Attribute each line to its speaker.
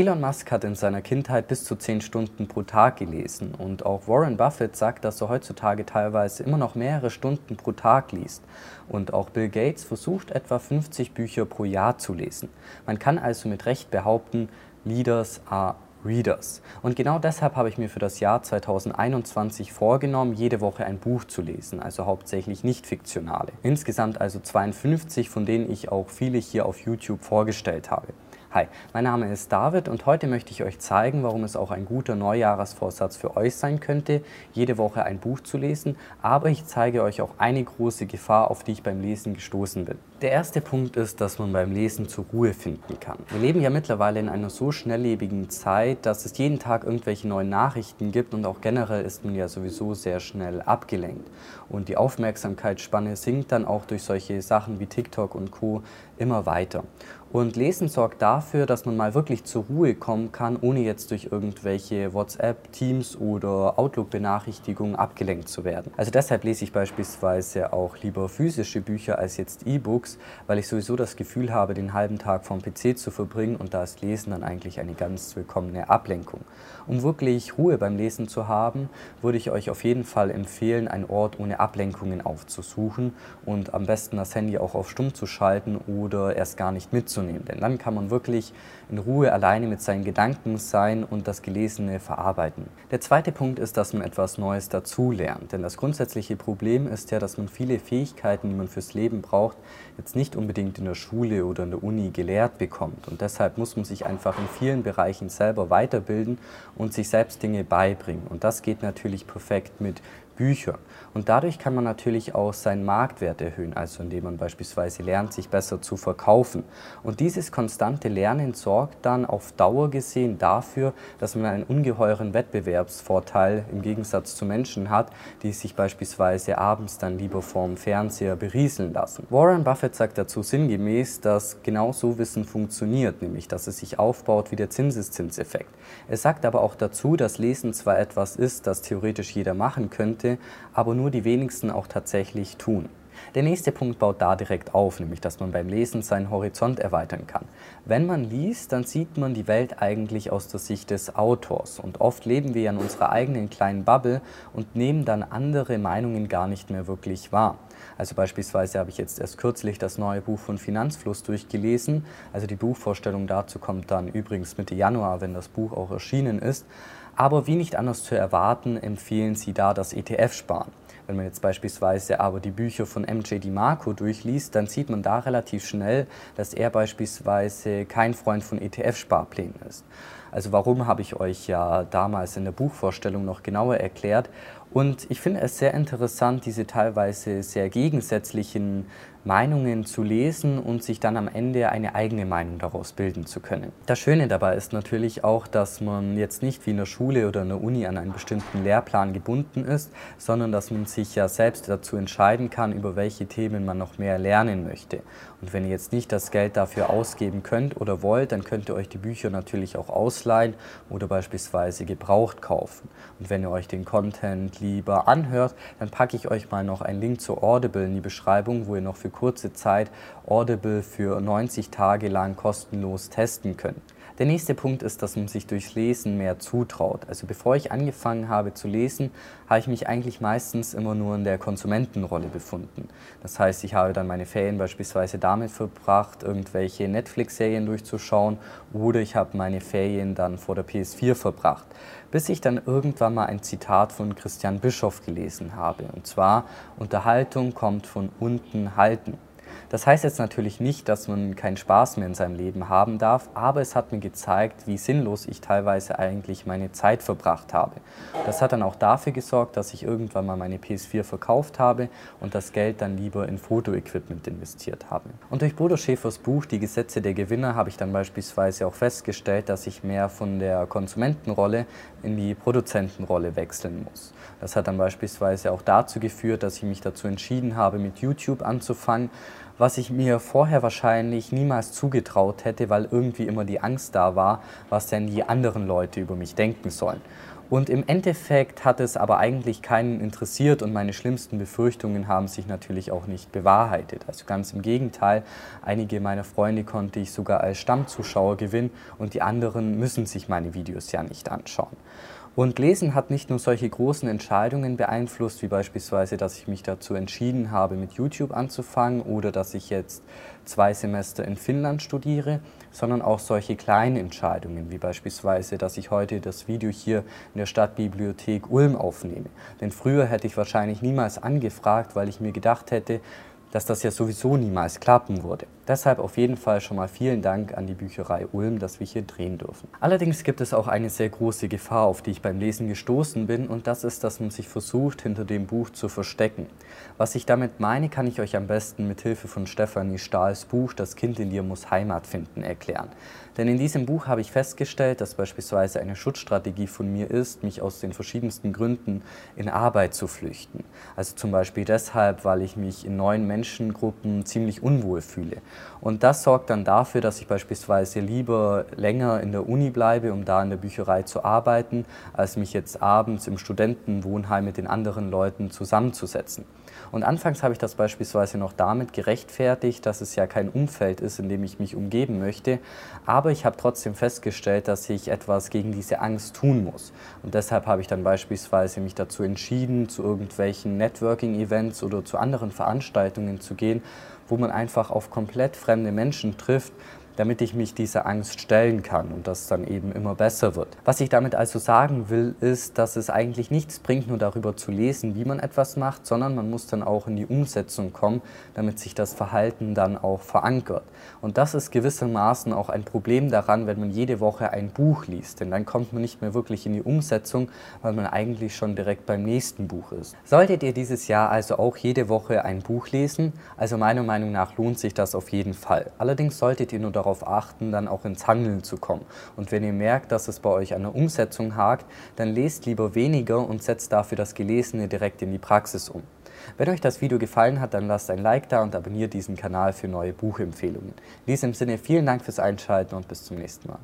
Speaker 1: Elon Musk hat in seiner Kindheit bis zu 10 Stunden pro Tag gelesen und auch Warren Buffett sagt, dass er heutzutage teilweise immer noch mehrere Stunden pro Tag liest. Und auch Bill Gates versucht etwa 50 Bücher pro Jahr zu lesen. Man kann also mit Recht behaupten, Leaders are Readers. Und genau deshalb habe ich mir für das Jahr 2021 vorgenommen, jede Woche ein Buch zu lesen, also hauptsächlich nicht fiktionale. Insgesamt also 52, von denen ich auch viele hier auf YouTube vorgestellt habe. Hi, mein Name ist David und heute möchte ich euch zeigen, warum es auch ein guter Neujahresvorsatz für euch sein könnte, jede Woche ein Buch zu lesen, aber ich zeige euch auch eine große Gefahr, auf die ich beim Lesen gestoßen bin. Der erste Punkt ist, dass man beim Lesen zur Ruhe finden kann. Wir leben ja mittlerweile in einer so schnelllebigen Zeit, dass es jeden Tag irgendwelche neuen Nachrichten gibt und auch generell ist man ja sowieso sehr schnell abgelenkt. Und die Aufmerksamkeitsspanne sinkt dann auch durch solche Sachen wie TikTok und Co. immer weiter. Und Lesen sorgt dafür, dass man mal wirklich zur Ruhe kommen kann, ohne jetzt durch irgendwelche WhatsApp, Teams oder Outlook-Benachrichtigungen abgelenkt zu werden. Also deshalb lese ich beispielsweise auch lieber physische Bücher als jetzt E-Books, weil ich sowieso das Gefühl habe, den halben Tag vom PC zu verbringen und da ist Lesen dann eigentlich eine ganz willkommene Ablenkung. Um wirklich Ruhe beim Lesen zu haben, würde ich euch auf jeden Fall empfehlen, einen Ort ohne Ablenkungen aufzusuchen und am besten das Handy auch auf Stumm zu schalten oder erst gar nicht mitzunehmen. Denn dann kann man wirklich in Ruhe alleine mit seinen Gedanken sein und das Gelesene verarbeiten. Der zweite Punkt ist, dass man etwas Neues dazulernt. Denn das grundsätzliche Problem ist ja, dass man viele Fähigkeiten, die man fürs Leben braucht, jetzt nicht unbedingt in der Schule oder in der Uni gelehrt bekommt. Und deshalb muss man sich einfach in vielen Bereichen selber weiterbilden und sich selbst Dinge beibringen. Und das geht natürlich perfekt mit Bücher. Und dadurch kann man natürlich auch seinen Marktwert erhöhen, also indem man beispielsweise lernt, sich besser zu verkaufen. Und dieses konstante Lernen sorgt dann auf Dauer gesehen dafür, dass man einen ungeheuren Wettbewerbsvorteil im Gegensatz zu Menschen hat, die sich beispielsweise abends dann lieber vorm Fernseher berieseln lassen. Warren Buffett sagt dazu sinngemäß, dass genau so Wissen funktioniert, nämlich dass es sich aufbaut wie der Zinseszinseffekt. Er sagt aber auch dazu, dass Lesen zwar etwas ist, das theoretisch jeder machen könnte, aber nur die wenigsten auch tatsächlich tun. Der nächste Punkt baut da direkt auf, nämlich dass man beim Lesen seinen Horizont erweitern kann. Wenn man liest, dann sieht man die Welt eigentlich aus der Sicht des Autors. Und oft leben wir ja in unserer eigenen kleinen Bubble und nehmen dann andere Meinungen gar nicht mehr wirklich wahr. Also beispielsweise habe ich jetzt erst kürzlich das neue Buch von Finanzfluss durchgelesen. Also die Buchvorstellung dazu kommt dann übrigens Mitte Januar, wenn das Buch auch erschienen ist. Aber wie nicht anders zu erwarten, empfehlen sie da das ETF-Sparen. Wenn man jetzt beispielsweise aber die Bücher von MJ DiMarco durchliest, dann sieht man da relativ schnell, dass er beispielsweise kein Freund von ETF-Sparplänen ist. Also warum habe ich euch ja damals in der Buchvorstellung noch genauer erklärt. Und ich finde es sehr interessant, diese teilweise sehr gegensätzlichen Meinungen zu lesen und sich dann am Ende eine eigene Meinung daraus bilden zu können. Das Schöne dabei ist natürlich auch, dass man jetzt nicht wie in der Schule oder in der Uni an einen bestimmten Lehrplan gebunden ist, sondern dass man sich ja selbst dazu entscheiden kann, über welche Themen man noch mehr lernen möchte. Und wenn ihr jetzt nicht das Geld dafür ausgeben könnt oder wollt, dann könnt ihr euch die Bücher natürlich auch ausleihen oder beispielsweise gebraucht kaufen. Und wenn ihr euch den Content lieber anhört, dann packe ich euch mal noch einen Link zur Audible in die Beschreibung, wo ihr noch für kurze Zeit Audible für 90 Tage lang kostenlos testen können. Der nächste Punkt ist, dass man sich durchs Lesen mehr zutraut. Also bevor ich angefangen habe zu lesen, habe ich mich eigentlich meistens immer nur in der Konsumentenrolle befunden. Das heißt, ich habe dann meine Ferien beispielsweise damit verbracht, irgendwelche Netflix-Serien durchzuschauen oder ich habe meine Ferien dann vor der PS4 verbracht, bis ich dann irgendwann mal ein Zitat von Christian Bischoff gelesen habe. Und zwar, Unterhaltung kommt von unten halten. Das heißt jetzt natürlich nicht, dass man keinen Spaß mehr in seinem Leben haben darf, aber es hat mir gezeigt, wie sinnlos ich teilweise eigentlich meine Zeit verbracht habe. Das hat dann auch dafür gesorgt, dass ich irgendwann mal meine PS4 verkauft habe und das Geld dann lieber in Fotoequipment investiert habe. Und durch Bodo Schäfers Buch Die Gesetze der Gewinner habe ich dann beispielsweise auch festgestellt, dass ich mehr von der Konsumentenrolle in die Produzentenrolle wechseln muss. Das hat dann beispielsweise auch dazu geführt, dass ich mich dazu entschieden habe, mit YouTube anzufangen, was ich mir vorher wahrscheinlich niemals zugetraut hätte, weil irgendwie immer die Angst da war, was denn die anderen Leute über mich denken sollen. Und im Endeffekt hat es aber eigentlich keinen interessiert und meine schlimmsten Befürchtungen haben sich natürlich auch nicht bewahrheitet. Also ganz im Gegenteil, einige meiner Freunde konnte ich sogar als Stammzuschauer gewinnen und die anderen müssen sich meine Videos ja nicht anschauen. Und Lesen hat nicht nur solche großen Entscheidungen beeinflusst, wie beispielsweise, dass ich mich dazu entschieden habe, mit YouTube anzufangen oder dass ich jetzt zwei Semester in Finnland studiere, sondern auch solche kleinen Entscheidungen, wie beispielsweise, dass ich heute das Video hier in der Stadtbibliothek Ulm aufnehme. Denn früher hätte ich wahrscheinlich niemals angefragt, weil ich mir gedacht hätte, dass das ja sowieso niemals klappen würde. Deshalb auf jeden Fall schon mal vielen Dank an die Bücherei Ulm, dass wir hier drehen dürfen. Allerdings gibt es auch eine sehr große Gefahr, auf die ich beim Lesen gestoßen bin und das ist, dass man sich versucht, hinter dem Buch zu verstecken. Was ich damit meine, kann ich euch am besten mit Hilfe von Stefanie Stahls Buch Das Kind in dir muss Heimat finden erklären. Denn in diesem Buch habe ich festgestellt, dass beispielsweise eine Schutzstrategie von mir ist, mich aus den verschiedensten Gründen in Arbeit zu flüchten. Also zum Beispiel deshalb, weil ich mich in neuen Menschengruppen ziemlich unwohl fühle. Und das sorgt dann dafür, dass ich beispielsweise lieber länger in der Uni bleibe, um da in der Bücherei zu arbeiten, als mich jetzt abends im Studentenwohnheim mit den anderen Leuten zusammenzusetzen. Und anfangs habe ich das beispielsweise noch damit gerechtfertigt, dass es ja kein Umfeld ist, in dem ich mich umgeben möchte. Aber ich habe trotzdem festgestellt, dass ich etwas gegen diese Angst tun muss. Und deshalb habe ich dann beispielsweise mich dazu entschieden, zu irgendwelchen Networking-Events oder zu anderen Veranstaltungen zu gehen, wo man einfach auf komplett fremde Menschen trifft, damit ich mich dieser Angst stellen kann und das dann eben immer besser wird. Was ich damit also sagen will, ist, dass es eigentlich nichts bringt, nur darüber zu lesen, wie man etwas macht, sondern man muss dann auch in die Umsetzung kommen, damit sich das Verhalten dann auch verankert. Und das ist gewissermaßen auch ein Problem daran, wenn man jede Woche ein Buch liest, denn dann kommt man nicht mehr wirklich in die Umsetzung, weil man eigentlich schon direkt beim nächsten Buch ist. Solltet ihr dieses Jahr also auch jede Woche ein Buch lesen, also meiner Meinung nach lohnt sich das auf jeden Fall. Allerdings solltet ihr nur darauf darauf achten, dann auch ins Handeln zu kommen. Und wenn ihr merkt, dass es bei euch an der Umsetzung hakt, dann lest lieber weniger und setzt dafür das Gelesene direkt in die Praxis um. Wenn euch das Video gefallen hat, dann lasst ein Like da und abonniert diesen Kanal für neue Buchempfehlungen. In diesem Sinne vielen Dank fürs Einschalten und bis zum nächsten Mal.